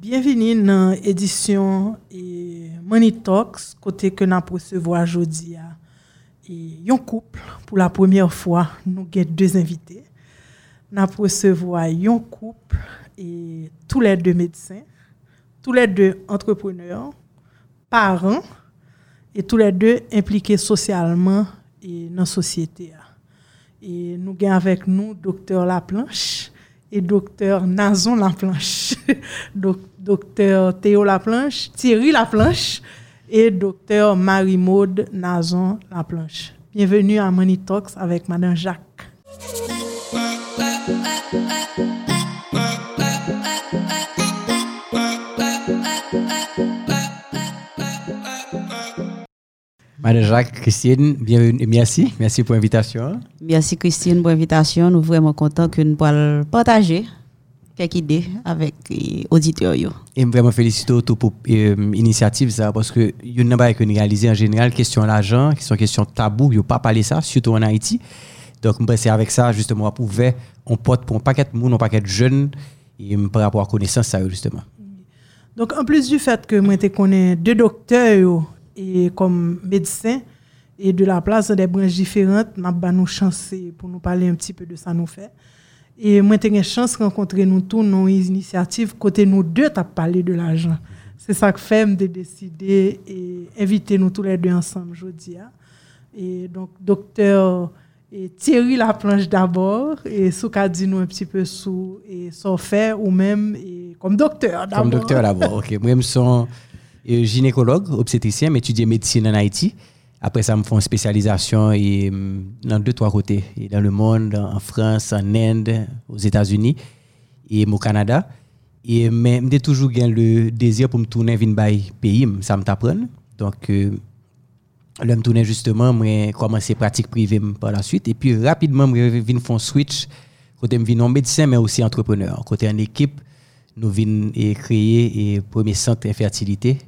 Bienvenue dans l'édition Money Talks, côté que nous recevons aujourd'hui. Et un couple, pour la première fois, nous avons deux invités. Nous recevons un couple et tous les deux médecins, tous les deux entrepreneurs, parents et tous les deux impliqués socialement et dans la société. Et nous avons avec nous docteur Laplanche et docteur Nazon Laplanche, docteur Théo Laplanche, Thierry Laplanche et docteur Marie-Maude Nazon Laplanche. Bienvenue à Money Talks avec Madame Jacques. Madame Jacques, Christine, bienvenue, merci. Merci pour l'invitation. Merci Christine pour l'invitation. Nous sommes vraiment contents que nous puissions partager quelques idées avec les auditeurs. Et vraiment féliciter pour l'initiative ça, parce que il n'y a pas que réaliser en général, question l'argent, question question tabou, a pas parlé ça, surtout en Haïti. Donc, c'est avec ça, justement, pour on porte pour un paquet de monde, un paquet de jeunes, et par rapport à la connaissance, ça, justement. Donc, en plus du fait que moi, je connais deux docteurs et comme médecin et de la place des branches différentes, n'a pas nous chance pour nous parler un petit peu de ça nous fait. Et moi j'ai une chance de rencontrer nous tous nos initiatives côté nous deux t'as parlé de l'argent. C'est ça que fait de décider et inviter nous tous les deux ensemble aujourd'hui. Hein. Et donc docteur et Thierry Laplanche d'abord et sous dit nous un petit peu sous et son fait ou même et comme docteur d'abord. Comme docteur d'abord. OK, moi je suis gynécologue, obstétricien, m'étudier médecine en Haïti. Après ça, me font spécialisation et, mm, dans deux, trois côtés. dans le monde, en France, en Inde, aux États-Unis et au Canada. Et, mais j'ai toujours le désir pour me tourner vers un pays, ça me t'apprend. Donc, euh, là, me tourner justement, j'ai commencé pratique privée par la suite. Et puis, rapidement, je viens faire un switch. Côté, je non médecin, mais aussi entrepreneur. Côté en équipe, nous venons créer le premier centre d'infertilité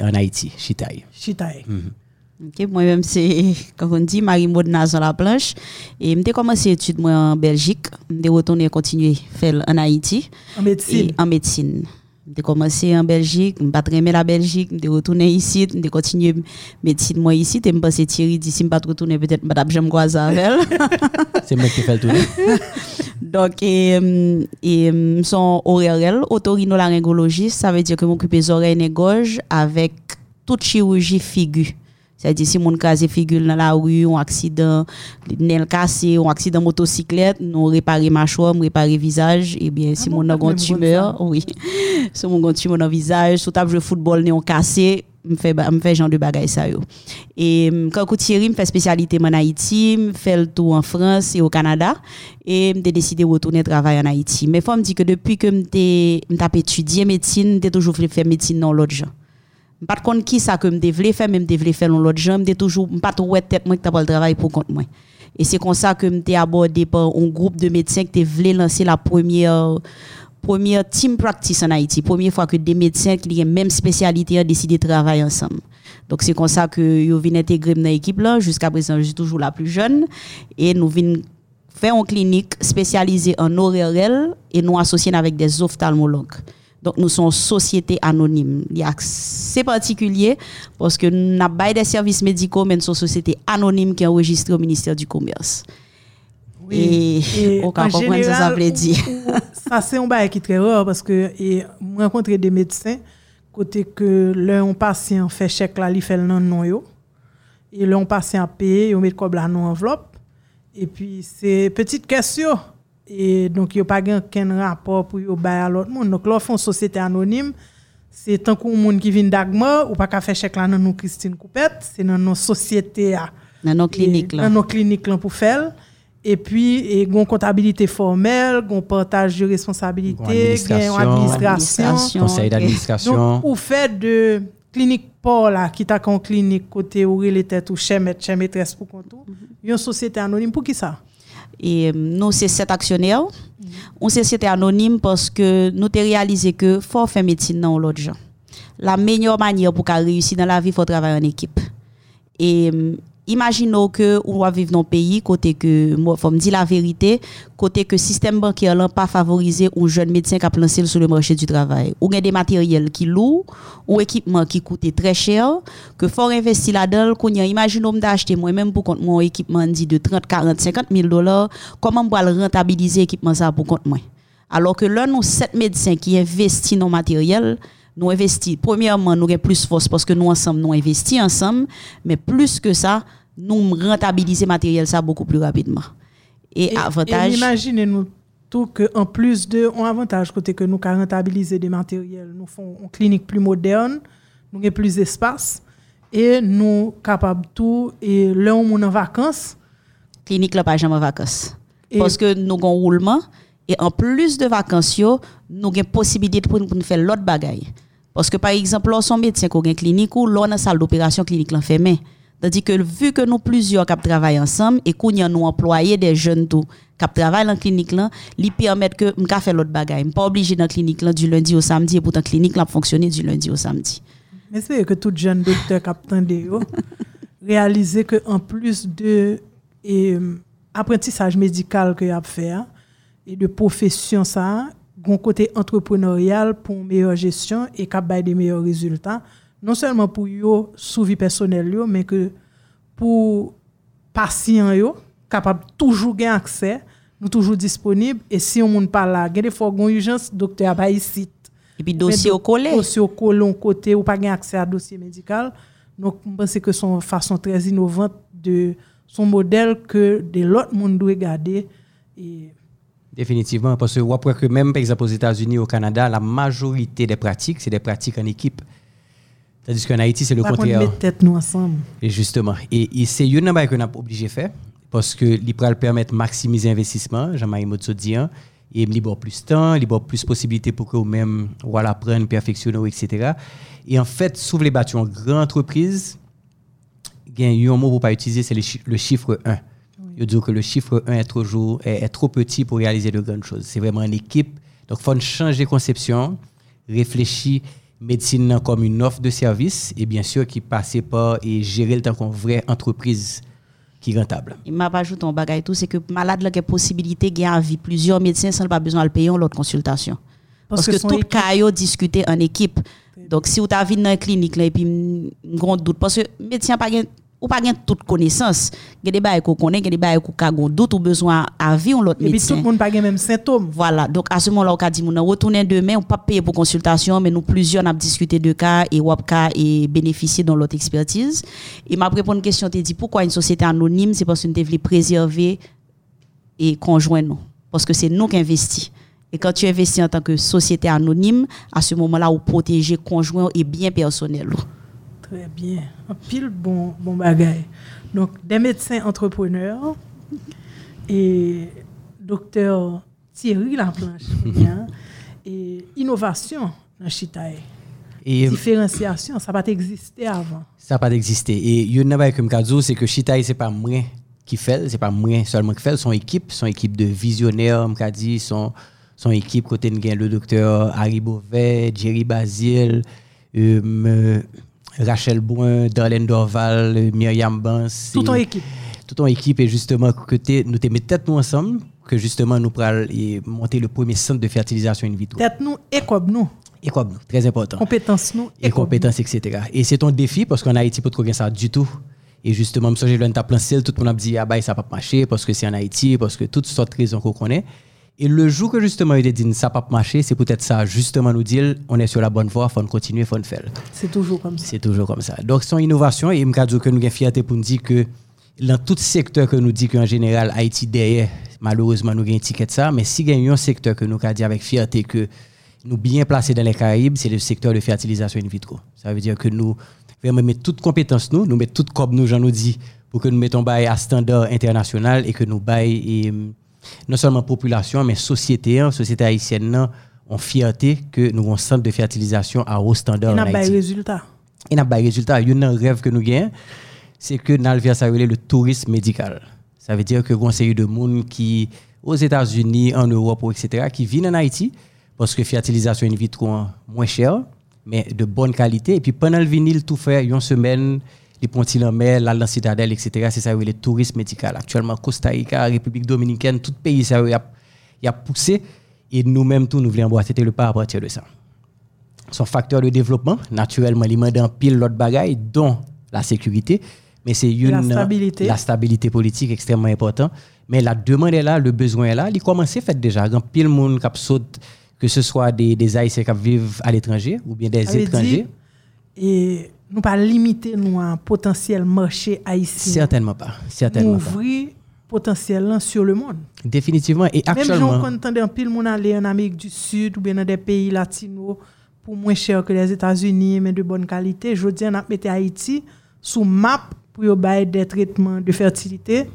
en Haïti, Chitaï. Chitaï. Mhm. moi-même, c'est, comme on dit, Marie-Maud Nazan la planche. Et j'ai commencé études moi en Belgique. J'ai retourné continuer faire en Haïti. En médecine. en médecine. J'ai commencé en Belgique, je pas aimé la Belgique, j'ai retourné ici, j'ai continué médecine moi ici, je pensé Thierry d'ici, je pas retourner peut-être madame j'aime quoi avec C'est moi qui fais le tour. Donc, et, et son horaire, otorhinolaryngologiste, ça veut dire que m'occupe des oreilles et avec toute chirurgie figure. C'est-à-dire, si mon cas figure dans la rue, un accident, nez cassé, un accident motocyclette, nous réparer mâchoire, réparer visage, et bien, si ah mon a une tumeur, oui. Si mon a tumeur dans le visage, si table de football, nez cassé, me fait me fait genre de bagaille ça yo. Et quand Thierry me fait spécialité en Haïti me fait le tour en France et au Canada et me décidé de retourner travailler en Haïti. Mais faut me dire que depuis que me t'a étudié médecine j'ai toujours faire médecine dans l'autre genre pas contre qui ça que me voulais faire même voulais faire l'autre genre me toujours pas trop tête moi que t'as pas le travail pour compte moi et c'est comme ça que me abordé par un groupe de médecins qui voulait lancer la première première team practice en Haïti, première fois que des médecins qui ont même spécialité ont décidé de travailler ensemble. Donc c'est comme ça que je viens intégrer dans l'équipe là. Jusqu'à présent, je suis toujours la plus jeune et nous venons faire une clinique spécialisée en ORL et nous associés avec des ophtalmologues. Donc nous sommes société anonyme. C'est particulier parce que nous n'avons pas des services médicaux, mais nous sommes société anonyme qui est enregistrée au ministère du Commerce. Et, et on comprend ce ça veut dire. ça, c'est un bail qui est très rare parce que j'ai rencontré des médecins côté que leur patient fait chèque là, il fait le non yo. Et leur patient paye, ils met comme là non enveloppe. Et puis c'est petite question et donc il n'y a pas aucun rapport pour yo bail à l'autre monde. Donc là font société anonyme c'est tant qu'on monde qui vient d'Agma ou pas qu'à faire chèque là dans nous Christine Coupette, c'est dans nos sociétés dans nos cliniques là. Dans nos cliniques là pour faire. Et puis, il y a une comptabilité formelle, un partage de responsabilité, une administration, conseil d'administration. Donc, au fait de clinique Paul, là, qui t'a une clinique côté où il était ou chez maître, chez maîtresse pour compte, il y a une société anonyme. Pour qui ça? Et euh, nous, c'est sept actionnaires. On société anonyme parce que nous avons réalisé que faut faire médecine dans l'autre gens. La meilleure manière pour réussir dans la vie, il faut travailler en équipe. Euh, imaginons que on va vivre dans un pays côté que moi faut me dire la vérité côté que système bancaire n'a pas favorisé un jeune médecin qui a lancé sur le marché du travail. Ou a des matériels qui lourds ou équipement qui coûtait très cher que faut investir là-dedans qu'on imaginons d'acheter moi même pour compte mon équipement dit de 30 40 50 000 dollars comment on le rentabiliser équipement ça pour compte moi? Alors que là nous sept médecins qui investissent dans le matériel nous investissons. Premièrement, nous avons plus force parce que nous ensemble, nous investissons ensemble, mais plus que ça, nous rentabilisons le matériel ça beaucoup plus rapidement. Et, avantage. Et imaginez-nous tout que en plus de un avantage côté que nous rentabiliser des matériels, nous faisons une clinique plus moderne, nous avons plus d'espace et nous capables tout et là on en vacances. Clinique là pas jamais en vacances. Parce que nous avons un roulement et en plus de vacances, nous avons possibilité pour nous faire l'autre bagaille. Parce que par exemple, lorsqu'on médecin qui a une clinique ou l'on a une salle d'opération clinique l'enfermée. Tandis que vu que nous plusieurs qui travaillent ensemble et qu'on a nous employés des jeunes tout qui travaillent dans la clinique là, lui permettre que m'ka faire l'autre bagaille. Pas obligé dans la clinique là du lundi au samedi et pourtant la clinique là fonctionner du lundi au samedi. Mais c'est que tout jeune docteur qui réaliser que en plus de et, euh, apprentissage médical que y a fait et de profession ça, un côté entrepreneurial pour une meilleure gestion et capable des meilleurs résultats, non seulement pour yo sous vie personnelle mais que pour patients yo capable toujours gagner accès, nous toujours disponible et si on monde pas là, il des fois une urgence, docteur pas ici. Et puis dossier au collé. Dossier au collé côté ou pas gagner accès à dossier médical. Donc je pense que son façon très innovante de son modèle que de l'autre monde doit garder et Définitivement, parce que que même par exemple aux États-Unis, au Canada, la majorité des pratiques, c'est des pratiques en équipe. Tandis qu'en Haïti, c'est le contraire. On met tête nous ensemble. Et justement. Et, c'est une chose qu'on a obligé de faire, parce que l'IPRA permet de maximiser l'investissement, Jean-Marie Motso dit, hein, et libère plus de temps, libère plus de possibilités pour que vous-même voilà, apprendre, perfectionner, etc. Et en fait, sous les bâtiments, grande entreprise, il y a un mot pour ne pas utiliser, c'est le chiffre 1. Je dis que le chiffre 1 est trop, est, trop petit pour réaliser de grandes choses. C'est vraiment une équipe. Donc, il faut changer de conception, réfléchir médecine comme une offre de service et bien sûr qui passe par et gérer le temps comme une vraie entreprise qui est rentable. Il m'a pas ajouté un bagage tout, c'est que malade a possibilité de gagner vie plusieurs médecins sans pas besoin de payer l'autre consultation. Parce, que, tout cas discuté en équipe. Donc si vous avez dans une clinique là, et puis un grand doute parce que médecin pas ou pas gain toute connaissance. A des bails qu'on connaît a des bails qu'on a doute ou besoin à vie l'autre médecin et puis tout le monde pas gain même symptômes. Voilà. Donc à ce moment-là on a dit on retourner demain on pas payer pour consultation mais nous plusieurs on a discuté de cas et ou cas et bénéficier dans l'autre expertise. Et m'a répondu une question tu dit pourquoi une société anonyme c'est parce que nous préserver et conjoindre nous? Parce que c'est nous qui investissons. Et quand tu investis en tant que société anonyme, à ce moment-là, vous protégez conjoint et bien personnel. Très bien. Un pile bon, bon bagage. Donc, des médecins entrepreneurs et docteur Thierry Laplanche. et innovation dans Chitaï. Et différenciation, ça n'a pas existé avant. Ça n'a pas existé. Et il y a comme cadeau, c'est que Chitaï, ce n'est pas moi qui fait, c'est pas moi seulement qui fait, son équipe, son équipe de visionnaires, dit, son, son équipe, côté de le docteur Harry Beauvais, Jerry Basile, euh, Rachel Boin, Darlene Dorval, Myriam Bans. Tout ton équipe. Tout ton équipe et justement que nous te mettons tête nous ensemble, que justement nous pourrons monter le premier centre de fertilisation in vitro. Tête nous et comme nous. Et comme nous, très important. Compétences nous et, compétences, etc. Et c'est ton défi parce qu'en Haïti, pas bien ça du tout. Et justement, je j'ai le plan tout le monde a dit, ah bah, ça va pas marcher parce que c'est en Haïti, parce que toutes sortes de raisons qu'on connaît. Et le jour que justement il a dit ça pas marcher, c'est peut-être ça, justement nous dire on est sur la bonne voie, il faut continuer, il faut faire. C'est toujours comme ça. C'est toujours comme ça. Donc, son innovation, et dire que nous avons fierté pour nous dire que dans tout secteur que nous dit qu'en général, Haïti derrière, malheureusement, nous avons étiquette ça, mais si il y a un secteur que nous avons dit avec fierté que nous bien placés dans les Caraïbes, c'est le secteur de fertilisation in vitro. Ça veut dire que nous vraiment mettre toutes compétences nous, nous mettre toutes comme nous, j'en nous dit, pour que nous mettons à standard international et que nous baillons non seulement population, mais société, hein, société haïtienne, non, on fierté que nous avons un centre de fertilisation à haut standard. Et n'a pas résultat. Et n'a pas résultat. Il y a un rêve que nous gagnons, c'est que nous avons le tourisme médical. Ça veut dire que nous avons de monde qui, aux États-Unis, en Europe, etc., qui viennent en Haïti parce que fertilisation in vitro est moins chère, mais de bonne qualité. Et puis pendant le vinyle, tout fait, une semaine. Les ponts en mer, dans Citadelle, etc. C'est ça, le tourisme médical. Actuellement, Costa Rica, République Dominicaine, tout pays, ça, il a, il a poussé. Et nous-mêmes, tout, nous voulons emboîter le pas à partir de ça. Son facteur de développement, naturellement, il m'a en pile l'autre bagaille, dont la sécurité. Mais c'est une. La stabilité. La stabilité politique extrêmement importante. Mais la demande est là, le besoin est là. Il commence à faire déjà. Il y a pile monde qui saute, que ce soit des, des Haïtiens qui vivent à l'étranger ou bien des étrangers. et nous pas limiter nous à un potentiel marché haïtien. Certainement pas. Certainement ouvrir potentiel là sur le monde. Définitivement. Et Même actuellement. qui entendent un pile monde aller en Amérique du Sud ou bien dans des pays latinos pour moins cher que les États-Unis mais de bonne qualité, je dis on a mis Haïti sous map pour y bailler des traitements de fertilité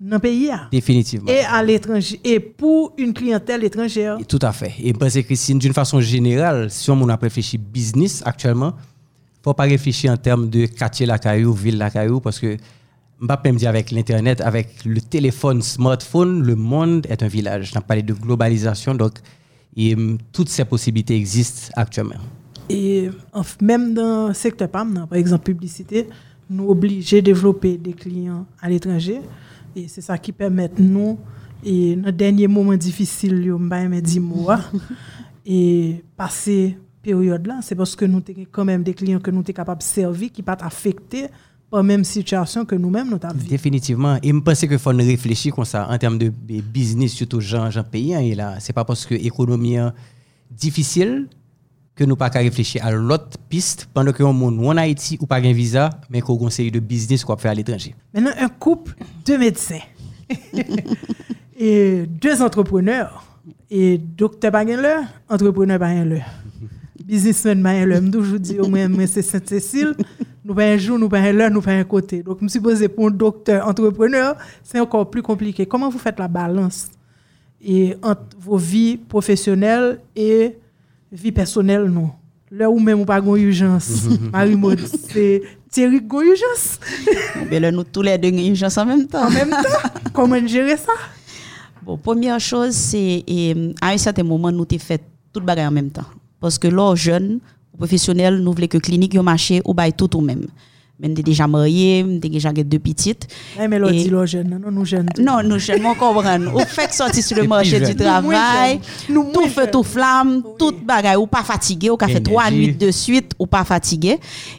dans le pays là. Définitivement. et à l'étranger et pour une clientèle étrangère. Et Tout à fait. Et parce que Christine, d'une façon générale, si on a réfléchi business actuellement, faut pas réfléchir en termes de quartier la caillou, ville la caillou, parce que Mbappé me dit avec l'internet, avec le téléphone, smartphone, le monde est un village. On parlé de globalisation, donc et, hum, toutes ces possibilités existent actuellement. Et même dans le secteur PAM, par exemple publicité, nous obligés de développer des clients à l'étranger. Et c'est ça qui permet nous, et dans le dernier moment difficile, yo, m'ba aimé 10 mois, et passer période là, c'est parce que nous avons quand même des clients que nous sommes capables de servir qui ne pas affectés par la même situation que nous-mêmes nous avons. Définitivement. Et je pense qu'il faut réfléchir comme ça en termes de business, surtout gens, gens pays. hein, et là, c'est pas parce que l'économie est difficile que nous pas qu'à réfléchir à l'autre piste pendant que on monde en Haïti ou pas un visa, mais qu'on série de business qu'on faire à l'étranger. Maintenant, un couple de médecins et deux entrepreneurs. Et docteur Bagenler, entrepreneur Bagenler. Businessman. Je toujours dis, au moins, moi, c'est Sainte-Cécile. Nous pas un jour, nous pas un l'heure, nous pas un côté. Donc, je me suis posé pour un docteur entrepreneur, c'est encore plus compliqué. Comment vous faites la balance et entre vos vies professionnelles et vie personnelle, non? Là où même ou pas une urgence. Marie-Maud, c'est Thierry qui a une urgence. Mais là, nous tous les deux, une urgence en même temps. En même temps, comment gérer ça? Bon, première chose, c'est à un certain moment, nous t'ai fait tout bagaille en même temps. Parce que là, jeune, professionnel, nous voulons que clinique yo marché ou bail tout ou même. Mais nous déjà marié, déjà deux petites. Eh, mais Et- dit jeune, non, nous jeunes. Non, nous jeunes, on comprend. Ou fait sortir sur le marché du travail, tout feu, tout flamme, tout bagaille, ou pas fatigué, ou qu'a fait trois nuits de suite, ou pas fatigué.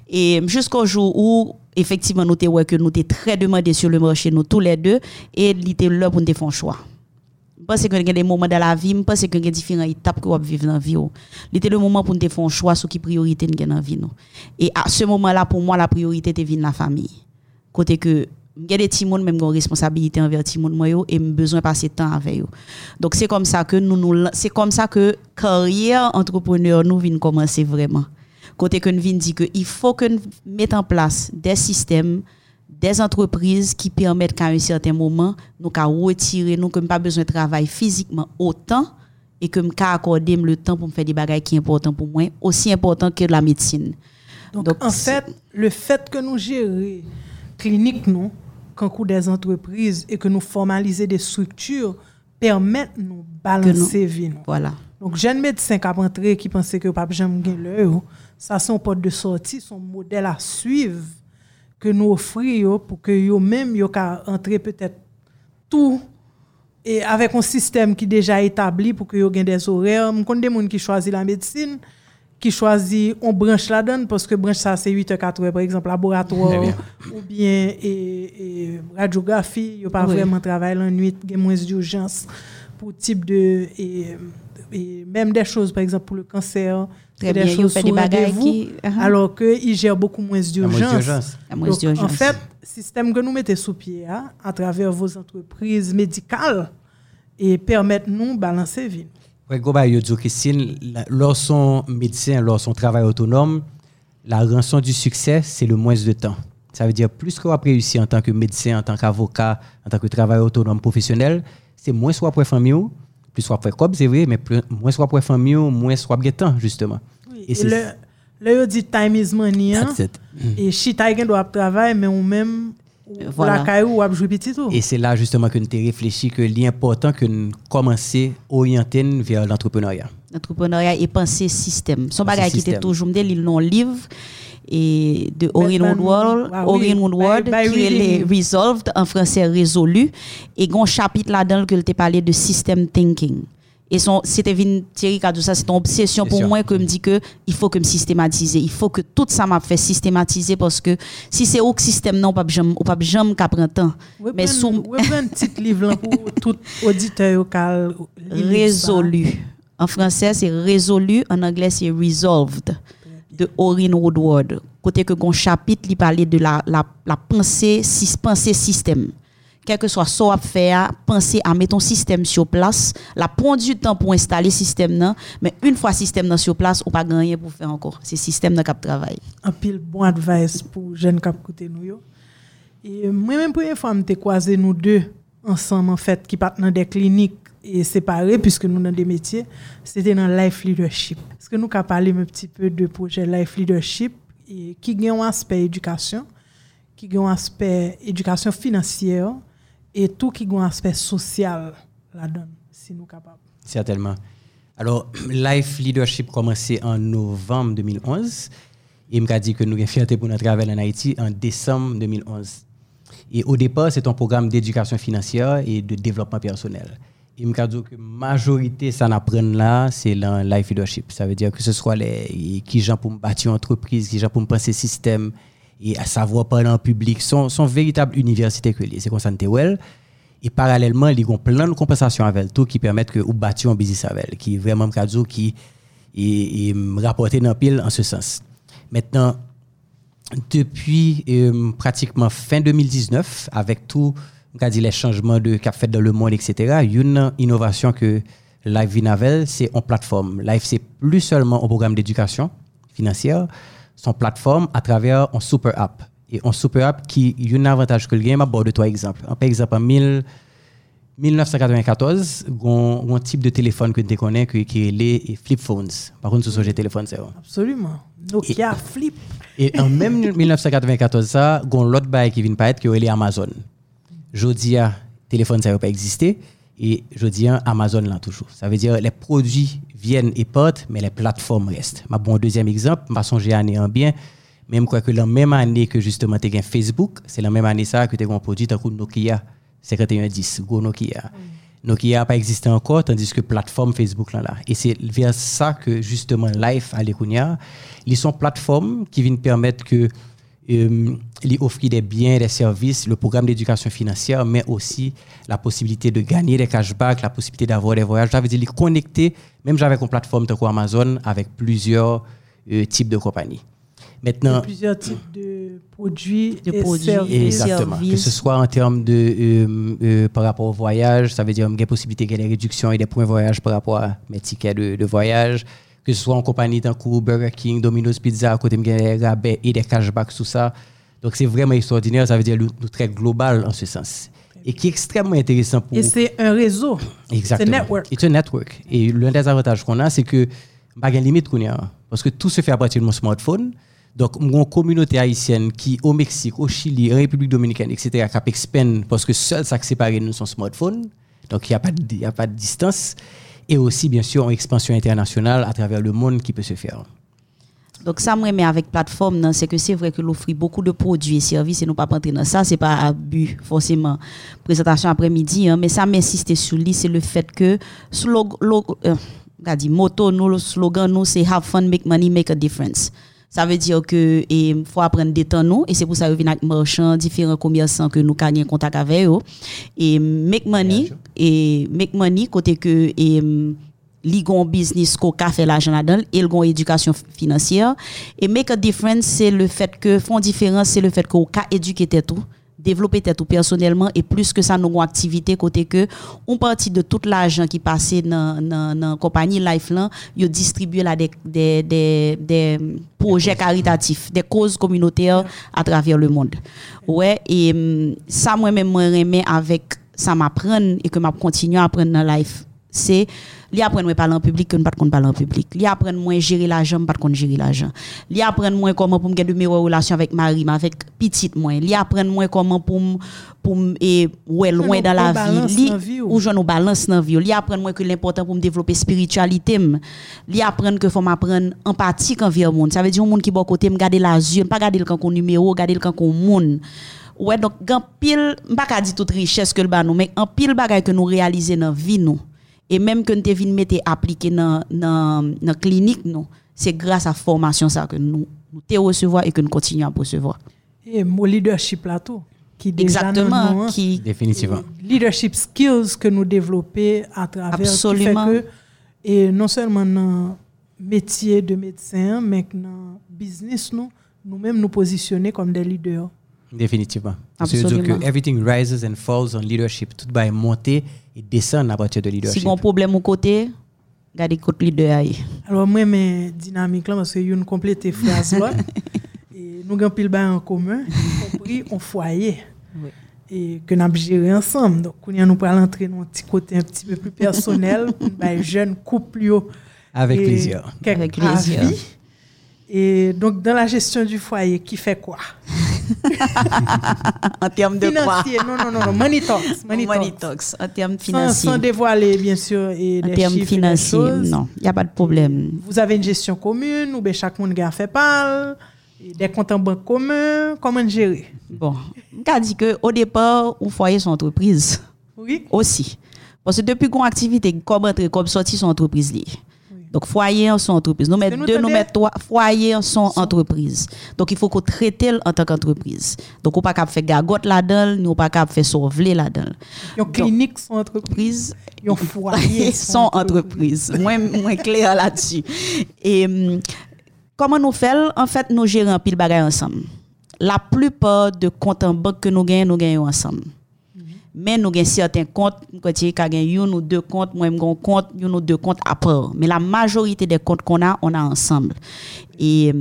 Et jusqu'au jour où, effectivement, nous t'es ouais que nous t'es très demandé sur le marché, nous tous les deux, et il était là pour nous faire un choix. Pense que y a des moments dans la vie, je pense que y a différentes étapes que vous vivre dans la vie. C'était le moment pour nous faire un choix sur qui priorité nous dans la vie. Et à ce moment-là, pour moi, la priorité était la famille. Côté que a des petits même ont responsabilité envers monde moi et besoin de passer temps avec eux. Donc c'est comme ça que nous nous c'est comme ça que carrière entrepreneur nous vient commencer vraiment. Côté que nous vient dire que il faut que nous mettre en place des systèmes des entreprises qui permettent qu'à un certain moment, nous qu'à retirer, nous que pas besoin de travailler physiquement autant et que nous qu'à accorder le temps pour me faire des bagages qui sont importants pour moi, aussi important que la médecine. Donc, Donc, en fait, le fait que nous gérions clinique, nous, quand coup des entreprises et que nous formaliser des structures, permettent nous balancer vie. nous. Voilà. Donc, jeune médecin qui a rentré, qui pensait que pas jamais gagner l'heure, ça son porte de sortie, son modèle à suivre que nous offrons pour que yo ka entrer peut-être tout et avec un système qui est déjà établi pour que yo gagne des horaires. Je connais des gens qui choisissent la médecine, qui choisit on branche la donne parce que branche ça c'est 8 h 4 heures par exemple laboratoire bien. ou bien et, et radiographie, yo pas Oui. vraiment travailler la nuit, il y a moins d'urgence pour type de et, et même des choses par exemple pour le cancer, Très bien, des yo choses rendez-vous, qui- uh-huh. alors que il gère beaucoup moins d'urgence. En fait, système que nous mettons sous pied hein, à travers vos entreprises médicales et permettent nous balancer vie. Dit Christine, la- lorsqu'on médecin, lorsqu'on travaille autonome, la rançon du succès, c'est le moins de temps. Ça veut dire plus qu'on a réussi en tant que médecin, en tant qu'avocat, en tant que travailleur autonome professionnel, c'est moins soit pour famille, ou, plus soit pour comme c'est vrai, mais plus, moins soit pour famille, ou, moins soit pour temps, justement. Et c'est- le, le yo dit time is money. hein, it. et chita gen doit travailler, mais ou même Voilà. la caillou ou jouer petit tout. Et c'est là justement que nous avons réfléchi que l'important que nous commencer à orienter vers l'entrepreneuriat. L'entrepreneuriat et penser système. Son bagage qui était toujours me dit, il non livre et de Orin Woodward, ah oui, Woodward by- by qui est. Resolved en français résolu et gon chapitre là-dedans que tu parlé de system thinking. Et son, c'était Thierry qui a dit ça, c'est une obsession pour sûr. moi que me dit que il faut que me systématiser. Il faut que tout ça m'a fait systématiser parce que si c'est au système non, pas jamais, ou pas jamais qu'à prendre temps. Mais sous un petit livre là pour tout auditeur résolu. En français, c'est résolu. En anglais, c'est resolved. De Orin Woodward. Côté que gon chapitre, il parlait de la, la, la pensée, sys- pensée système. Quel que soit ce qu'on faire, penser à mettre ton système sur place. La prend du temps pour installer le système, mais une fois le système sur place, on pas gagner pour faire encore. C'est le système qui travail. un pile bon advice pour jeunes qui écoutent nous. Et moi même première fois m'étais croisé nous deux ensemble en fait qui partent dans des cliniques et séparés puisque nous dans des métiers, c'était dans life leadership. Est-ce que nous avons parlé un petit peu de projet life leadership qui a un aspect éducation, qui a un aspect éducation financière et tout qui a un aspect social là-dedans si nous capables? Certainement. Alors, Life Leadership commençait en novembre 2011. Et m'a dit que nous avons fierté pour notre travail en Haïti en décembre 2011. Et au départ, c'est un programme d'éducation financière et de développement personnel. Il m'a dit que la majorité, ça n'apprend là, c'est dans Life Leadership. Ça veut dire que ce soit les qui gens pour me bâtir une entreprise, qui gens pour me penser système et à savoir parler en public, son, son véritable université que c'est comme ça well. Et parallèlement, ils ont plein de compensations avec tout qui permettent que vous bâtir un business avec qui vraiment cadeau qui est, est rapporté dans pile en ce sens. Maintenant, depuis euh, pratiquement fin 2019, avec tout on dit, les changements de qu'a fait dans le monde, etc., une innovation que Live Vinavel, c'est en plateforme. Live, c'est plus seulement un programme d'éducation financière, son plateforme à travers un super app. Et un super app qui a un avantage que le game, à de toi exemple. Par exemple, en 1000 1994, un type de téléphone que tu connais qui est les flip phones. Par contre, ce sont les téléphones, c'est. Absolument. Nokia flip. Et en même 1994, ça, gon l'autre bail qui vient paraître qui est les Amazon. Jodia, téléphone ça va pas exister et Jodia Amazon là toujours. Ça veut dire les produits viennent et partent mais les plateformes restent. Ma bon deuxième exemple, m'a songé année en bien même quoi que la même année que justement tu as Facebook, c'est la même année ça que tu as un produit tant Nokia 5110, go Nokia. Nokia n'a pas existé encore, tandis que plateforme Facebook là là. Et c'est vers ça que justement Life à l'Ekounia, ils sont plateformes qui viennent permettre que euh, offrent des biens, des services, le programme d'éducation financière, mais aussi la possibilité de gagner des cashbacks, la possibilité d'avoir des voyages. Ça veut dire les connecter, même j'avais une plateforme de Amazon avec plusieurs euh, types de compagnies. Il Maintenant, plusieurs types de produits De et produits. services. Exactement. Que ce soit en termes de euh, euh, par rapport au voyage, ça veut dire qu'il y a possibilité qu'il y ait des réductions et des points de voyage par rapport à mes tickets de, de voyage. Que ce soit en compagnie d'un coup Burger King, Domino's Pizza, à côté de des rabais et des cashbacks, tout ça. Donc c'est vraiment extraordinaire, ça veut dire le trait global en ce sens. Et qui est extrêmement intéressant pour Et c'est un réseau. Exactement. C'est network. C'est un network. Et l'un des avantages qu'on a, c'est que pas de limite qu'on a. Parce que tout se fait à partir de mon smartphone. Donc, une communauté haïtienne qui, au Mexique, au Chili, en République dominicaine, etc., qui expand parce que seul ça qui sépare nous son smartphone. Donc, il n'y a, pas de- il y a pas de distance. Et aussi, bien sûr, une expansion internationale à travers le monde qui peut se faire. Donc ça me remet avec plateforme c'est que c'est vrai que l'offre beaucoup de produits et services et nous pas rentrer dans ça c'est pas abus forcément présentation après-midi hein, mais ça m'insiste sur lui c'est le fait que slog, log- euh, nous le slogan nous c'est have fun make money make a difference ça veut dire que il faut apprendre des temps nous et c'est pour ça que vient avec marchands différents commerçants que nous gagnons contact avec eux. Et make money et make money côté que et li gon business ko ka fait l'argent là-dedans et gon éducation financière. Et make a difference c'est le fait que font différence c'est le fait que ka éduquer tout développer tout personnellement et plus que ça gon activité côté que on partie de tout l'argent qui passait dans dans compagnie Lifeline yo distribuer là des des projets caritatifs des causes communautaires à travers le monde. Ouais et hum, ça moi même moi avec ça m'apprendre et que m'a continuer à apprendre dans life c'est li apprendre parler en public que ne pas parler en public. Li apprendre moi gérer l'argent pas contre gérer l'argent. Li apprendre moi comment pour me de meilleures relations avec Marie, avec petite moi. Li apprendre moi comment pour pour et ouais loin dans la vie. Li ou? je nous balance dans vie. Li apprendre moi que l'important pour me développer spiritualité. Li apprendre que faut m'apprendre empathie envers monde. Ça veut dire un monde qui bon côté me garder la yeux, pas garder le quand numéro, garder le quand monde. Ouais donc grand pile pas dire toute richesse que le ba nous mais en pile bagay que nous réaliser dans vie nous et même que nous devons mettre appliquer dans dans clinique nous c'est grâce à formation ça que nous nous recevoir et que nous continuons à recevoir et mon leadership là tout qui exactement hein. qui définitivement leadership skills que nous développer à travers Absolument. qui fait que et non seulement dans métier de médecin mais dans business nous nous-mêmes nous positionner comme des leaders Définitivement. Parce que everything rises and falls on leadership. Tout va monter et descendre à partir de leadership. Si on problème au côté, regardez côté leader. Alors moi, mes dynamiques là, parce que une complète phrase là, et nous avons pile en commun, y compris un foyer. Oui. Et que nous avons géré ensemble. Donc, nous allons entrer dans un petit côté un petit peu plus personnel, un jeune couple. Avec plaisir. Avec plaisir. Et donc, dans la gestion du foyer, qui fait quoi? En termes de financier, quoi? Non, non, non, non, money talks. Money, money talks. En termes financiers. Sans, dévoiler, bien sûr, et en termes financiers, non, il n'y a pas de problème. Vous avez une gestion commune, ou bien chaque monde a fait parle, des comptes en banque communs, comment gérer? Bon, je dit qu'au départ, on foyer son entreprise. Oui. Aussi. Parce que depuis qu'on activité, comme entrer, comme sortir son entreprise, donc, foyer en son entreprise. Nous mettons deux, nous mettons trois, foyer en son entreprise. Donc, il faut qu'on traite en tant qu'entreprise. Donc, on pas capable faire gagote là-dedans, nous pas capable faire sauver là-dedans. Yon clinique son entreprise, yon foyer son entreprise. Moins, moins clair là-dessus. Et, hum, comment nous faisons? En fait, nous gérons pile bagaille ensemble. La plupart de comptes en banque que nous gagnons, nous gagnons ensemble mais nous avons certains comptes, quand il deux comptes, moi, un compte, un deux comptes à part. Mais la majorité des comptes qu'on a, on a ensemble. Et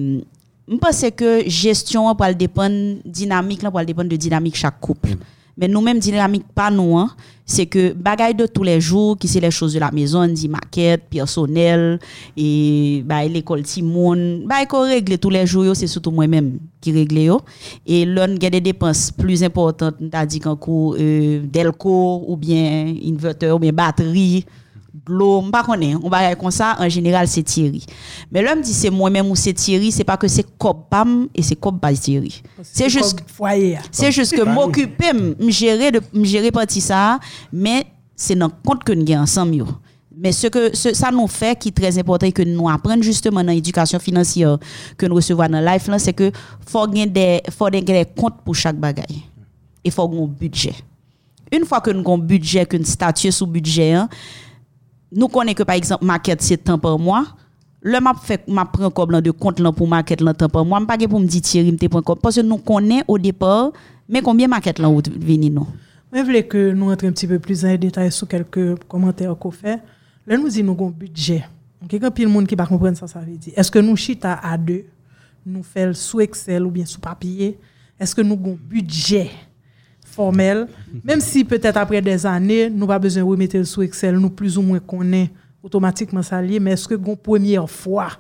je pense que gestion va dépendre dynamique, va dépendre de dynamique chaque couple. Mais nous-mêmes, dynamique, pas nous, hein. c'est que bagaille de tous les jours, qui c'est les choses de la maison, dit maquette, personnel, et bah, l'école Timon, bah, qu'on règle tous les jours, c'est surtout moi-même qui règle. Et l'on a des dépenses plus importantes, t'as dit qu'un coup, euh, Delco, ou bien inverteur, ou bien batterie, l'eau, pas connaît, on va comme ça, en général, c'est Thierry. Mais l'homme dit c'est moi-même ou c'est Thierry, c'est pas que c'est Copam et c'est Cop pas Thierry. C'est juste, c'est juste que m'occuper, me gérer, de, me gérer partie ça, mais c'est dans compte que nous avons ensemble. Mais ce que ça nous fait qui est très important et que nous apprenons justement dans l'éducation financière que nous recevons dans life c'est que faut gagner des faut des comptes pour chaque bagaille. Il faut un budget. Une fois que nous avons un budget, qu'une statut sous budget, hein, nous connaissons que par exemple maquette c'est temps par mois le m'a fait m'a prend comme de compte pour maquette là temps par mois pas pour me dire prend parce que nous connaissons au départ mais combien maquette là venir nous? Je voulais que nous entrions un petit peu plus en détail sur quelques commentaires qu'on fait. Là nous dit nous avons un budget. Quelqu'un puis le monde qui va comprendre ça ça veut dire. Est-ce que nous chita à deux nous faisons sous Excel ou bien sous papier? Est-ce que nous avons un budget? Formel, même si peut-être après des années, nous pas besoin de remettre sous Excel, nous plus ou moins connaissons automatiquement ça lié, mais est-ce que la première fois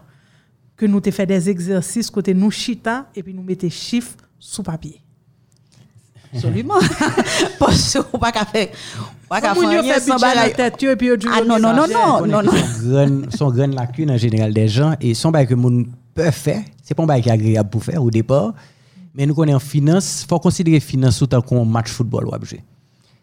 que nous avons fait des exercices côté nous chita et puis nous mettons chiffres sous papier? Absolument. Parce qu'on pas qu'à faire. Pas qu'à faire sans la tête et puis Ah non non non non non non. Son grande lacune en général des gens et son bail que moun peut faire, c'est pas un bail qui est agréable pour faire au départ. Mais nous connaissons en finance, il faut considérer finance autant qu'un match football ou.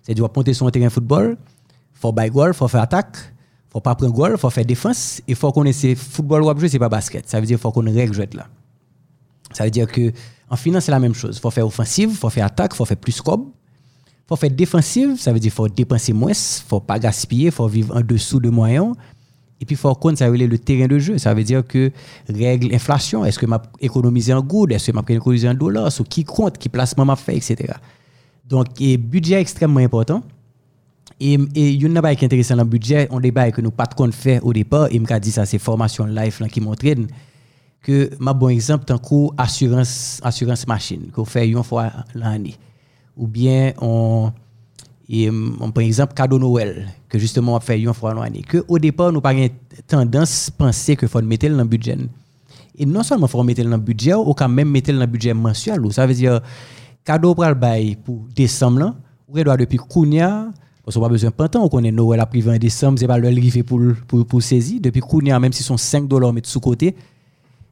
C'est-à-dire, monter sur un terrain football, il faut bailler goal, il faut faire attaque, il faut pas prendre goal, il faut faire défense, il faut connaître football ou objet, c'est pas basket. Ça veut dire qu'il faut qu'on règle jouer là. Ça veut dire que en finance, c'est la même chose. Il faut faire offensive, il faut faire attaque, il faut faire plus scope. Il faut faire défensive, ça veut dire qu'il faut dépenser moins, il faut pas gaspiller, il faut vivre en dessous de moyens. Et puis, il faut compte, ça veut dire le terrain de jeu. Ça veut dire que règle inflation, est-ce que m'a économisé en good, est-ce que m'a économisé en dollars, sur qui compte, qui placement m'a fait, etc. Donc, et budget extrêmement important. Et, il y a un qui est intéressant dans le budget, on débat que nous pas de compte fait au départ, et m'a dit ça, c'est formation life qui montre que, ma bon exemple, tant coup assurance, assurance machine, qu'on fait une fois l'année. Ou bien, on, Et mm, on prend exemple cadeau Noël que justement on fait une fois dans l'année que au départ nous pas tendance penser que faut mettre dans le budget. Et non seulement faut mettre dans le budget ou quand même mettre dans le budget mensuel ça veut dire cadeau pour le bail pour décembre là, ou doit depuis Kounia parce qu'on pas besoin de pantan, on connaît Noël à privé en décembre, c'est pas le arrivé pour, pour, pour saisir. Depuis Kounia, même si sont 5 dollars mettre sous côté,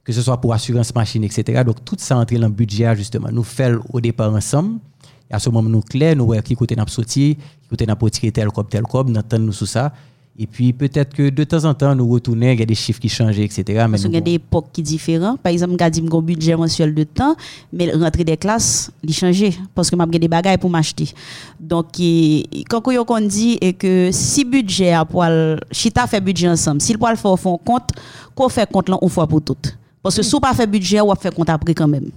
que ce soit pour assurance machine, etc. Donc tout ça entre dans le budget, justement. Nous faisons au départ ensemble, à ce moment nous clair nous voyons qui côté n'a sorti, qui côté n'a pas tel comme tel comme, nous nous sous ça. Et puis peut-être que de temps en temps, nous retournons, il y a des chiffres qui changent, etc. Mais il y a des époques qui sont différentes. Par exemple, j'ai un budget mensuel de temps, mais rentrer des classes, il change parce que j'ai des bagages pour m'acheter. Donc, quand on dit que si budget a pour chita fait budget ensemble, si le poil fait fond compte, qu'on fait compte là, on fois pour toutes. Parce que si on pas fait budget, on faire compte après quand même.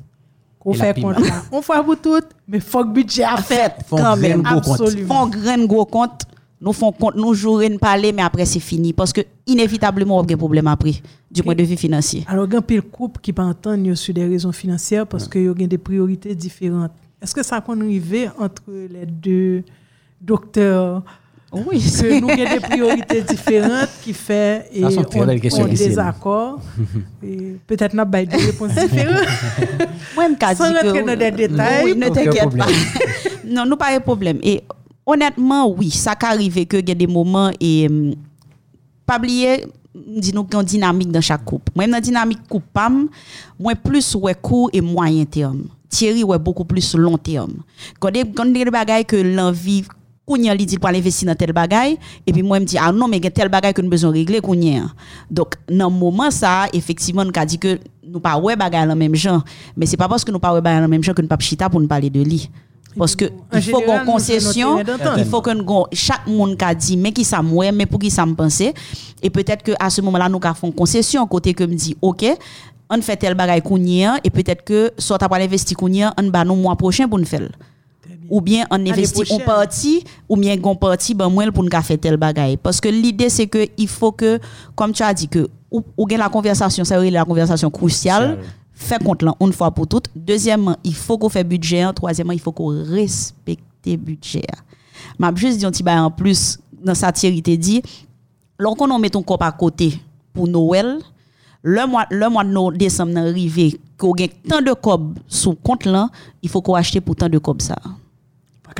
Qu'on fait compte là, on fait pour toutes, mais faut que budget a fait quand même. Absolument. Faut un gros compte nous font compte, nous jouons, nous parler, mais après c'est fini. Parce que inévitablement, on a des problèmes après, du point de vue financier. Alors, il y a un couple qui peut entendre sur des raisons financières parce qu'il y a des priorités différentes. Est-ce que ça peut arriver entre les deux docteurs oui, que nous avons des priorités différentes qui fait et on, on désaccord. Peut-être nous avons des réponses différentes. Moi, je Sans rentrer dans des détails. Oui, ne t'inquiète pas. non, nous pas de problème. Et honnêtement, oui, ça arrive que y a des moments et hum, pas oublier nous une dynamique dans chaque couple. Moi dans dynamique couple moi plus ouais court et moyen terme. Thierry ouais beaucoup plus long terme. Quand des quand des bagages que l'envie kounya li dit pour investir dans tel bagage et puis moi me dit ah non mais il y a tel bagage que nous besoin régler kounya. Donc dans moment ça effectivement nous a dit que nous pas ouais bagage dans même genre mais c'est pas parce que nous pas ouais bagage dans même genre que nous pas chita pour nous parler de lui. Parce que il faut qu'on concession, il faut que chaque monde a dit mais qui ça moi mais pour qui ça me penser et peut-être que à ce moment-là nous avons concession côté que me dit OK on fait tel bagage kounien et peut-être que soit après investi kounien on ba nous mois prochain pour nous faire ou bien on investit en partie ou bien on partie ben pour nous faire tel bagage parce que l'idée c'est que il faut que comme tu as dit que ou, ou la conversation ça la conversation cruciale fait compte là une fois pour toutes. Deuxièmement, il faut qu'on fait budget. Troisièmement, il faut qu'on respecte budget. M'a juste dit un petit en plus dans sa tirité dit lorsqu'on met ton corps à côté pour Noël, le mois le mois de décembre arrivé qu'on gagne tant de cob sous compte là, il faut qu'on achète pour tant de cob ça.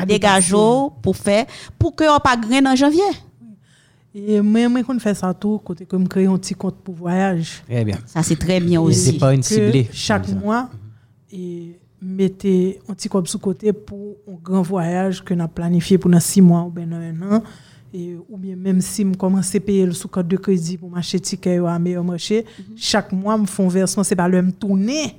Dégage pour faire pour que on pas grain en janvier. Et moi, moi, qu'on fait ça tout, côté comme créer un petit compte pour voyage. Très bien. Ça, c'est très bien aussi. C'est pas une ciblée. Chaque mois, et mettez un petit compte sous côté pour un grand voyage que nous avons planifié pour dans six mois ou bien un an. Et, ou bien même si je commence à payer le sous-code de crédit pour m'acheter ticket à meilleur marché, mhm. chaque mois, je fais un versement, c'est pas le même tourner.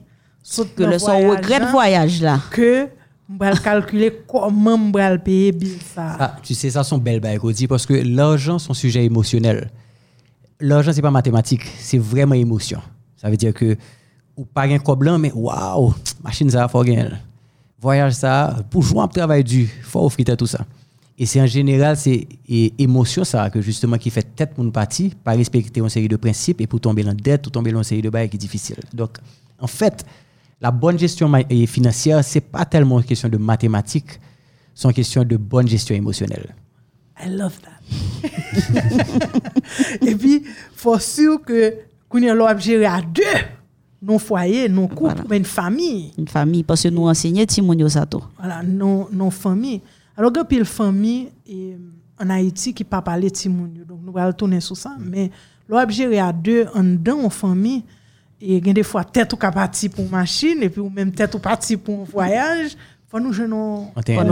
Que le son regret de voyage là. Que vais calculer comment je vais payer ça. Ah, tu sais, ça, sont belles bails, parce que l'argent, c'est un sujet émotionnel. L'argent, c'est pas mathématique, c'est vraiment émotion. Ça veut dire que, ou pas un blanc, mais waouh, machine ça, faut gagner. Voyage ça, pour jouer un travail dur, faut offrir tout ça. Et c'est en général, c'est émotion ça, que justement, qui fait tête pour une partie, pas respecter une série de principes et pour tomber dans la dette, ou tomber dans une série de bails qui est difficile. Donc, en fait, la bonne gestion financière, ce n'est pas tellement une question de mathématiques, c'est une question de bonne gestion émotionnelle. I love that. Et puis, il faut sûr que nous avons gérer à deux nos foyers, nos couples, une famille. Une famille, parce que nous enseignons Timounio Sato. Voilà, nos, nos familles. Alors, il y a une famille en Haïti qui ne parle pas de Timounio. Donc, nous allons tourner sur ça. Mais nous avons gérer à deux en dans famille et il y a des fois tête ou parti pour une machine et puis ou même tête ou parti pour un voyage faut nous nous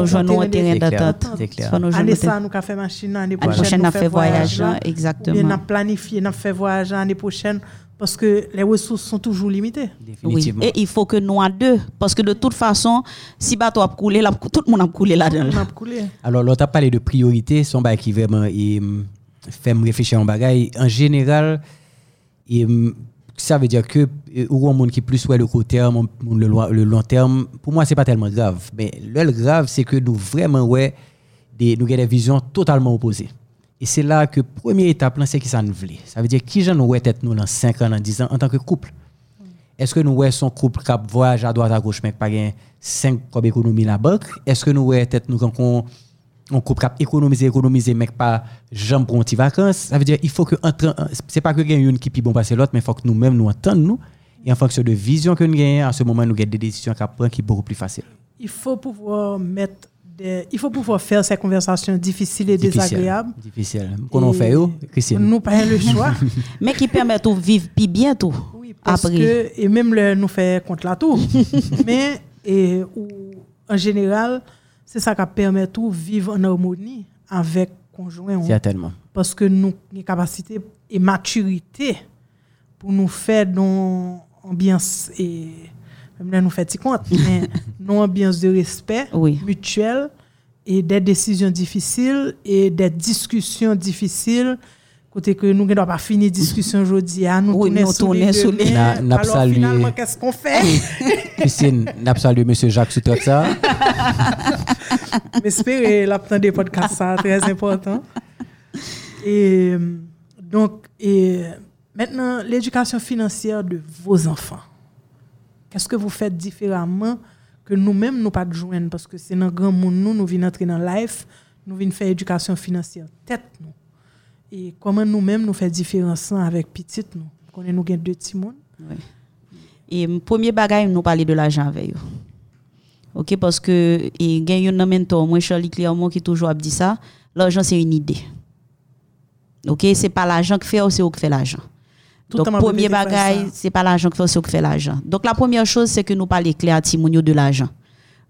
jouer un terrain d'attente année ça nous fait machine année prochaine nous fait voyage exactement bien n'a planifié n'a fait voyage l'année prochaine parce que les ressources sont toujours limitées. Oui. Et il faut que nous en deux. Parce que de toute façon, si bateau a coulé, tout le monde a coulé là-dedans. Alors, l'autre a parlé de priorité, son bail qui vraiment fait me réfléchir en bagaille. En général, il, ça veut dire que euh, ou un monde qui plus ouais le court terme le, le long terme pour moi c'est pas tellement grave. Mais le grave c'est que nous vraiment ouais des nous avons des visions totalement opposées. Et c'est là que première étape c'est qui ça nous voulait ça veut dire qui j'en ouais tête nous dans 5 ans dans 10 ans en tant que couple? Est-ce que nous ouais son couple qui voyage à droite à gauche mais pas gain 5 comme économie la banque? Est-ce que nous ouais tête nous quand on coupe cap économiser économiser mec pas jambe pour un petit vacances ça veut dire il faut que entre c'est pas que gagne une qui puis bon passer l'autre mais il faut que nous mêmes nous entendons nous et en fonction de vision que nous gagnons à ce moment nous avons des décisions qu'à prendre qui sont beaucoup plus faciles Il faut pouvoir mettre des, il faut pouvoir faire ces conversations difficiles et difficile désagréables. difficile qu'on fait yo Christine? Nous pas le choix. Mais qui permet de vivre puis bien tout. Oui, parce Après. que, et même le, nous fait contre la tour. Mais, et, ou, en général, c'est ça qui permet tout vivre en harmonie avec conjoint. certainement Parce que nous avons une capacité et maturité pour nous faire dans ambiance et même là nous fait petit compte, mais non ambiance de respect Oui. mutuel et des décisions difficiles et des discussions difficiles côté que nous ne doit pas finir discussion aujourd'hui à nous Oui, tourner nous sous tourner les sous alors salué. finalement qu'est-ce qu'on fait? Christine n'a pas salué monsieur Jacques Soutotsa J'espère l'apprendre des podcasts, ça très important. Et euh, donc, et maintenant, l'éducation financière de vos enfants. Qu'est-ce que vous faites différemment que nous-mêmes, nous pas de joindre? Parce que c'est dans le grand monde, nous, nous venons entrer dans life, nous venons faire éducation financière tête, nous. Et comment nous-mêmes, nous faisons différence avec petite, nous? Qu'on nous avons deux petits mondes. Et premier bagage, nous parler de l'argent avec eux. OK parce que et gagne un mentor moi Charlie clairement qui toujours a dit ça, l'argent c'est une idée. OK, c'est pas l'argent qui fait, c'est eux qui fait l'argent. Donc premier bagage, c'est pas l'argent qui fait, c'est eux qui fait l'argent. Donc la première chose c'est que nous parler clair à Timonio de l'argent.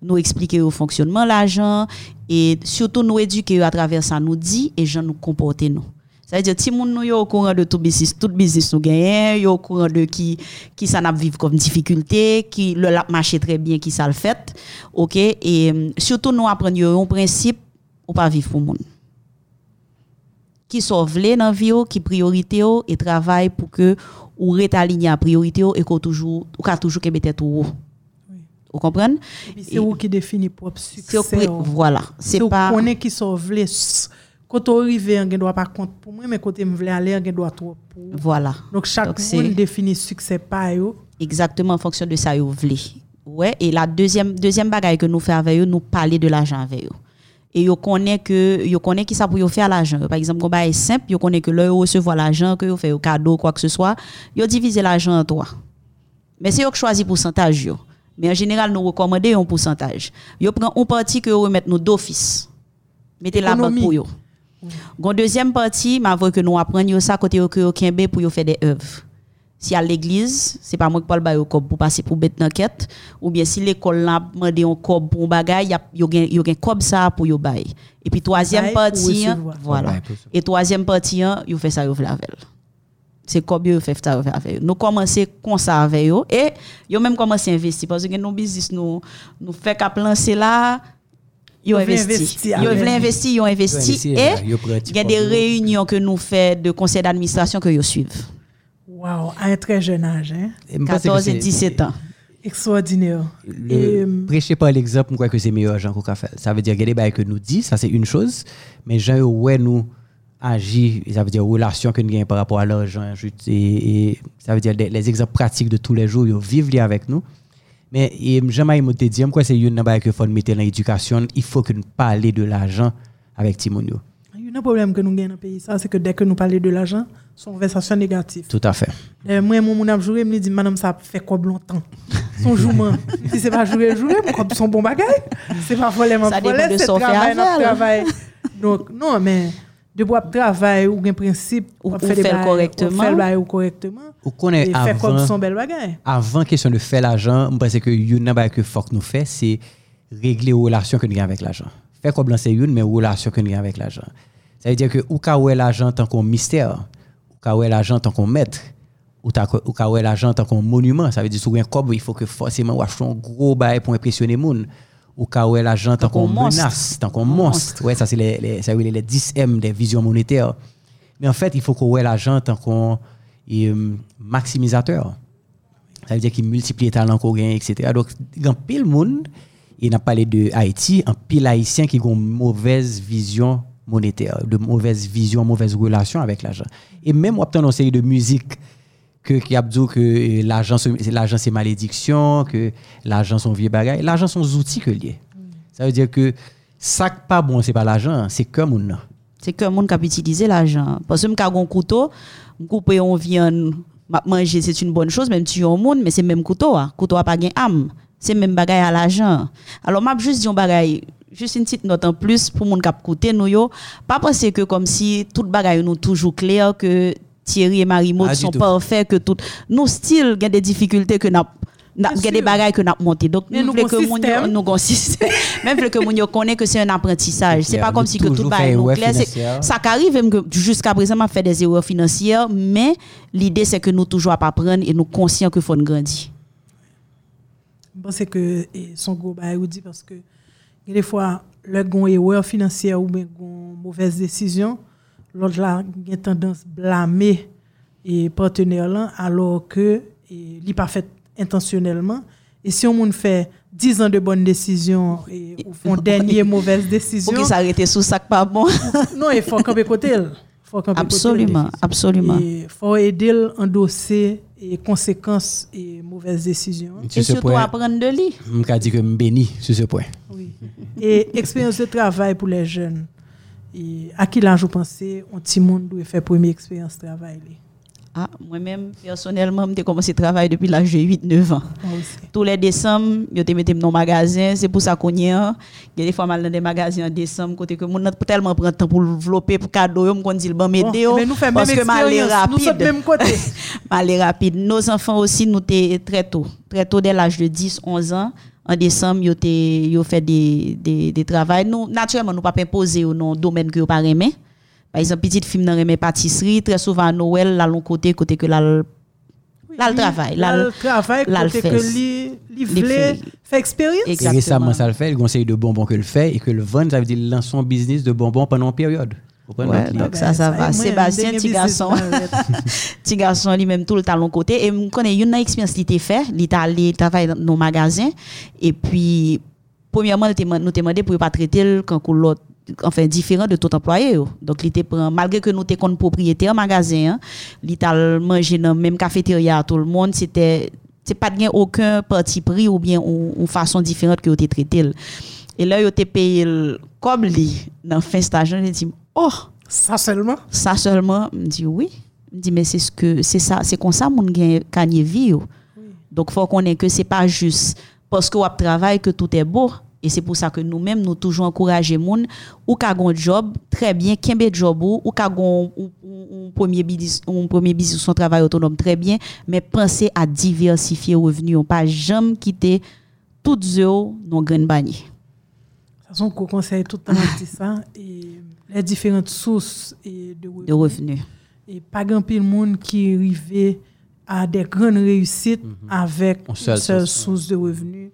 Nous expliquer au fonctionnement l'argent et surtout nous éduquer à travers ça nous dit et gens nous comporter nous. Ça veut dire ti moun nou yo au courant de tout business, tout business nous gagne, yo au courant de qui qui ça n'a vivre comme difficulté, qui le lap marché très bien, qui ça le fait. OK? Et euh, surtout nous apprendre un principe ou pas vivre pour monde. Qui sauve les dans vie qui priorité yo et travaille pour que ou rete aligné à priorité yo et qu'on toujours ou toujours que ou haut. Vous comprenez? C'est vous qui définit propre succès. oh. voilà, C'est pas qu'on est qui sont vle quand on arrive on doit pas compte pour moi mais côté me vle aller on doit trop pour voilà. donc chaque monde définit succès pas yo exactement en fonction de ça yo vle. Ouais, et la deuxième deuxième bagaille que nous faisons avec eux, nous parler de l'argent avec eux. Et yo connaît que yo connaît qui ça pour yo faire l'argent. Par exemple, on est simple, yo connaît que yo recevoir l'argent que yo fait au cadeau quoi que ce soit, yo diviser l'argent en trois. Mais c'est yo qui choisit pourcentage yo. Mais en général nous recommandons un pourcentage. Yo prend un parti que yo remet nous d'office. Mettez la banque pour yo. Gon deuxième partie, ma que nous apprenons ça côté yo kembe pour yo faire des œuvres. Si à l'église, c'est pas moi qui parle ba yo cob pour passer pour bête dans quête ou bien si l'école là demandé un cob pour un bagay, y a yo gen yo gen cob ça pour yo bay. Et puis troisième Bail partie, voilà. Bail. Et troisième partie, yo fait ça yo fait avec. C'est cob yo fait ça avec. Nous commencer comme ça avec yo et yo même commencer à investir parce que nos business nous nous fait qu'à lancer là Yo vle investi. avec. vle investi, yo investi investi, et petit il y a des réunions que nous faisons de conseil d'administration que yo suivent. wow à un très jeune âge hein Et me pense que 14 et c'est- 17 ans. extraordinaire Le, Et, euh, prêcher par l'exemple, je crois que c'est meilleur, Jean fait. Ça veut dire qu'il y a des bails que nous dit, ça c'est une chose, mais Jean, ouais, nous agit, ça veut dire relation que nous gagnons par rapport à l'argent, et, et ça veut dire les, les exemples pratiques de tous les jours, ils vivent là avec nous. Mais jamais me te dit, quoi c'est une bail que faut mettre dans l'éducation, il faut que nous parler de l'argent avec Timonio. il y a un problème que nous gagnons dans le pays ça c'est que dès que nous parlons de l'argent son conversation négative. Tout à fait. Euh, moi mon mon joué me dit madame ça fait quoi longtemps? Son jouement. Si c'est pas jouer jouer comme son bon bagage. C'est pas voler mon Ça dépend de son fait travail donc non mais de boire travail ou un principe Ou- faire correctement. ou faire correctement Ou faire comme avant, son bel question de faire l'argent, je pense que bail que faut que nous fait, c'est régler les relations que nous avons avec l'argent. Faire comme c'est une, mais relation que nous avons avec l'argent. Ça veut dire que ou ka ouais l'argent tant qu'on mystère, ou ka ouais l'argent tant qu'on maître, ou ou ka ouais l'argent tant qu'on monument. Ça veut dire un cob, il faut que forcément ou acheter un gros bail pour impressionner les gens. Ou ka ouais l'argent tant qu'on qu'on menace, tant qu'on monstre. Ouais, ça c'est les, les, les 10 M des visions monétaires. Mais en fait, il faut qu'on ouais l'argent tant qu'on est, euh, maximisateur. Ça veut dire qu'il multiplie les talents gagne, etc. Donc, a pile monde, il a parlé de Haïti, un pile haïtien qui a une mauvaise vision monétaire, de mauvaise vision, mauvaise relation avec l'argent. Et même, on a une série de musique que, qui a dit que euh, l'argent, c'est- malédiction, que l'argent sont vieux bagaille. L'argent sont outils que liés. Ça veut dire que Ça pas bon, c'est pas l'argent, c'est comme on. C'est que monde qui a utilisé l'argent. Parce que je un couteau, coupe on viande, m'a manger, c'est une bonne chose, même tu un monde, mais c'est même couteau. Hein. Couteau a pas gain âme. C'est même bagaille à l'argent. Alors, m'a juste dit un bagaille, juste une petite note en plus pour mon cap côté nous yo. Pas penser que comme si tout bagaille nous toujours clair que Thierry et Marie-Maud Ah, du sont parfaits, que tout. Nous, style, il y a des difficultés que nous il y a des sûr. bagailles que nous avons montées. Donc, nous nous voulons que nous avons système. Même voulons que mon connaît que c'est un apprentissage. C'est pas comme Nous si que tout faire nous clair. Ça arrive même que jusqu'à présent, m'a fait des erreurs financières, mais l'idée c'est que nous toujours à pas prendre et nous conscients que faut nous grandir. Je pense que et son gros bail dit parce que il y a des fois le gon erreur financière ou bien gon mauvaise décision l'autre là il a tendance blâmer et partenaire là alors que et, il pas fait intentionnellement et si on fait 10 ans de bonnes décisions et ou font dernière mauvaise décision Pour qu'il s'arrête sous ça pas bon. non il faut camper côté faut absolument, absolument. et faut aider à endosser les conséquences et mauvaises décisions Sur Et surtout point, apprendre de lui. je dit que je béni sur ce point. Oui. Et expérience de travail pour les jeunes. Et à qui l'âge vous pensez, un petit monde doit faire première expérience de travail. li? Ah, moi-même, personnellement, j'ai commencé à travailler depuis l'âge de 8-9 ans. Aussi. Tous les décembre, je mettais dans magasin. C'est pour ça qu'on y a. Il y a des fois mal dans des magasins en décembre, côté que mon tellement prendre temps pour développer, pour cadeau, me dit bon m'aider. eh ben, nous faisons Parce même que. Nous rapide. de même côté. aller rapide. Nos enfants aussi, nous t'es très tôt. Très tôt, dès l'âge de 10, 11 ans. En décembre, ils ont fait des, des, des travaux. Nous, naturellement, nous ne pas imposer au non domaine que nous pas aimer. Par exemple, petite fille dans remet pâtisserie, très souvent à Noël, là, l'on côté, côté que là, là, le travail. Là, le travail, là, le côté que voulait fait. expérience. Et Exactement. récemment, ça le fait, le conseil de bonbons que le fait et que le vend, ça veut dire lance son business de bonbons pendant une période. Vous comprenez? Ouais, Donc, ça, ça va. Sébastien, petit garçon. petit garçon lui-même tout le temps l'autre côté et me connais une expérience qu'il était fait il allé travailler dans nos magasins et puis premièrement nous t'ai demandé pour pas traiter le quand l'autre enfin différent de tout employé donc il malgré que nous t'es comme propriétaire magasin hein, il était allé manger dans même cafétéria tout le monde c'était c'est pas de aucun parti pris ou bien ou façon différente que vous traité et là il était payé comme lui dans fin stage il dit oh! Ça seulement? ça seulement? Me dit oui. Me dit mais c'est ce que c'est ça c'est comme ça mon gagne vie yo. donc faut qu'on ait que c'est pas juste parce que on travaille que tout est beau et c'est pour ça que nous-mêmes nous toujours encourager moun ou ka gon job très bien kembe job ou ou ou- ou premier business un premier business son travail autonome très bien mais pensez à diversifier revenus. On pas jamais quitter toutes eux non grain bannier Ça son qu'on conseille tout le temps ça. Et les différentes sources et de de revenus. Et pas grand pile monde qui arrive à des grandes réussites avec Une une seule seule, source, source de revenus.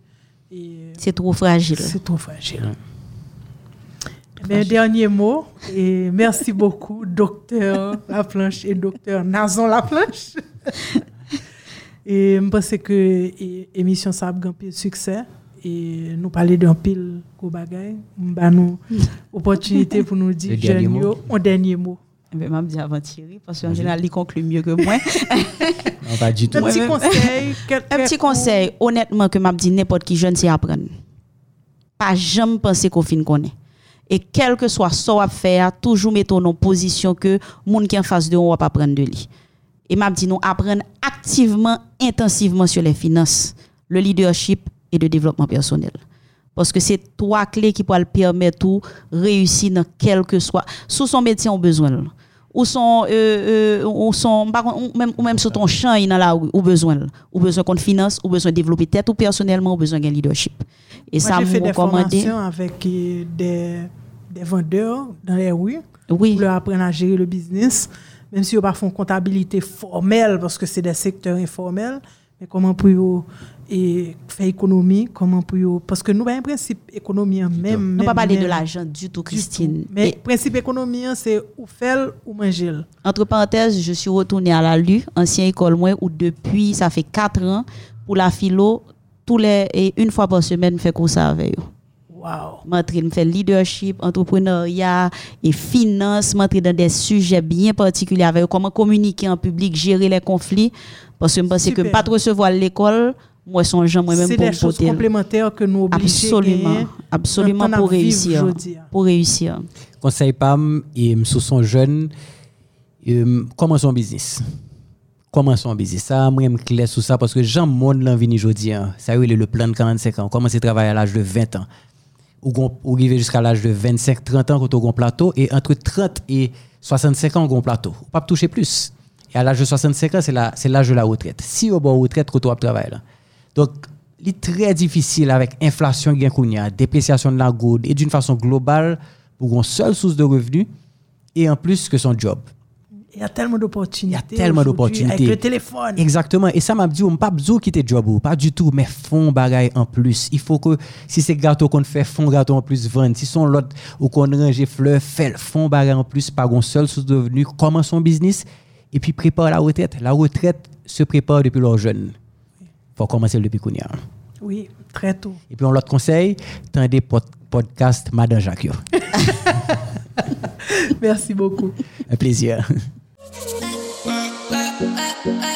Et c'est trop fragile c'est trop fragile. Eh bien, dernier mot, et merci beaucoup, docteur Laplanche et docteur Nazon Laplanche. et je pense que l'émission ça a un pile succès. Et nous parler d'un pile gros bagay. Bah nous opportunité pour nous dire un dernier mot. Eh ben, m'a dit avant Thierry, parce qu'en général, il conclut mieux que moi. Non, pas du tout. Un petit Ouais, conseil. Un petit conseil, honnêtement, que m'a dit n'importe qui jeune, c'est apprendre. Pas jamais penser qu'on fin connaît. Et quel que soit ce qu'on va faire, toujours mettons en position que monde qui est en face de nous va pas prendre de lui. Et m'a dit nous apprendre activement, intensivement sur les finances, le leadership et le développement personnel. Parce que c'est trois clés qui peuvent permettre tout réussir dans quel que soit. Sous son métier, on a besoin. Ou son, euh, euh, ou son, par contre, ou même, ou même sur ton champ, il là, ou besoin. Ou besoin qu'on finance, ou besoin de développer tête, ou personnellement, ou besoin d'un leadership. Et Moi, ça, j'ai fait des formations avec euh, des, des vendeurs dans les rues Oui, pour leur apprendre à gérer le business, même si ils ne font pas comptabilité formelle parce que c'est des secteurs informels, mais comment pour et faire économie, comment pour parce que nous avons un principe économie en même. on ne même- pas parler de l'argent du tout, du Christine. tout. Mais Et- principe économie, c'est ou faire ou manger. Entre parenthèses, je suis retournée à la LU, ancienne école moi, où depuis, ça fait quatre ans, pour la philo, tous les, et une fois par semaine, je fais cours ça avec eux. Wow. M'entrer, me faire leadership, entrepreneuriat et finance, m'entrer dans des sujets bien particuliers avec comment communiquer en public, gérer les conflits. Parce que je pense que pas trop recevoir l'école, moi son gens moi même C'est des me choses complémentaires que nous obligés Absolument, absolument pour réussir. Pour réussir. Conseil PAM, et sous son jeune, commence un business? Commence un business? Ça, moi, je suis clair sur ça parce que Jean monde l'envie aujourd'hui. hein. Ça, oui, le plan de 45 ans. Commencer à travailler à l'âge de 20 ans. Ou, arriver jusqu'à l'âge de 25, 30 ans quand on a un plateau. Et entre 30 et 65 ans, on a un plateau. On ne pas toucher plus. Et à l'âge de 65 ans, c'est l'âge de la retraite. Si on bon retraite, quand on travailler là. Donc, il est très difficile avec inflation, gain dépréciation de la goutte et d'une façon globale pour une seule source de revenus et en plus que son job. Il y a tellement d'opportunités. Il y a tellement d'opportunités. Avec le téléphone. Exactement. Et ça m'a dit, on m'a pas besoin de quitter job pas du tout, mais font bagaille en plus. Il faut que si c'est gâteau qu'on fait, font gâteau en plus vendre. Si son l'autre ou qu'on range fleurs, fait font bagaille en plus par une seule source de revenus, commence son business et puis prépare la retraite. La retraite se prépare depuis leur jeune. Faut commencer depuis qu'on y a. Oui, très tôt. Et puis on l'autre conseil, tendez pod podcast Madame Jacques. Merci beaucoup. Un plaisir. la, la, la, la.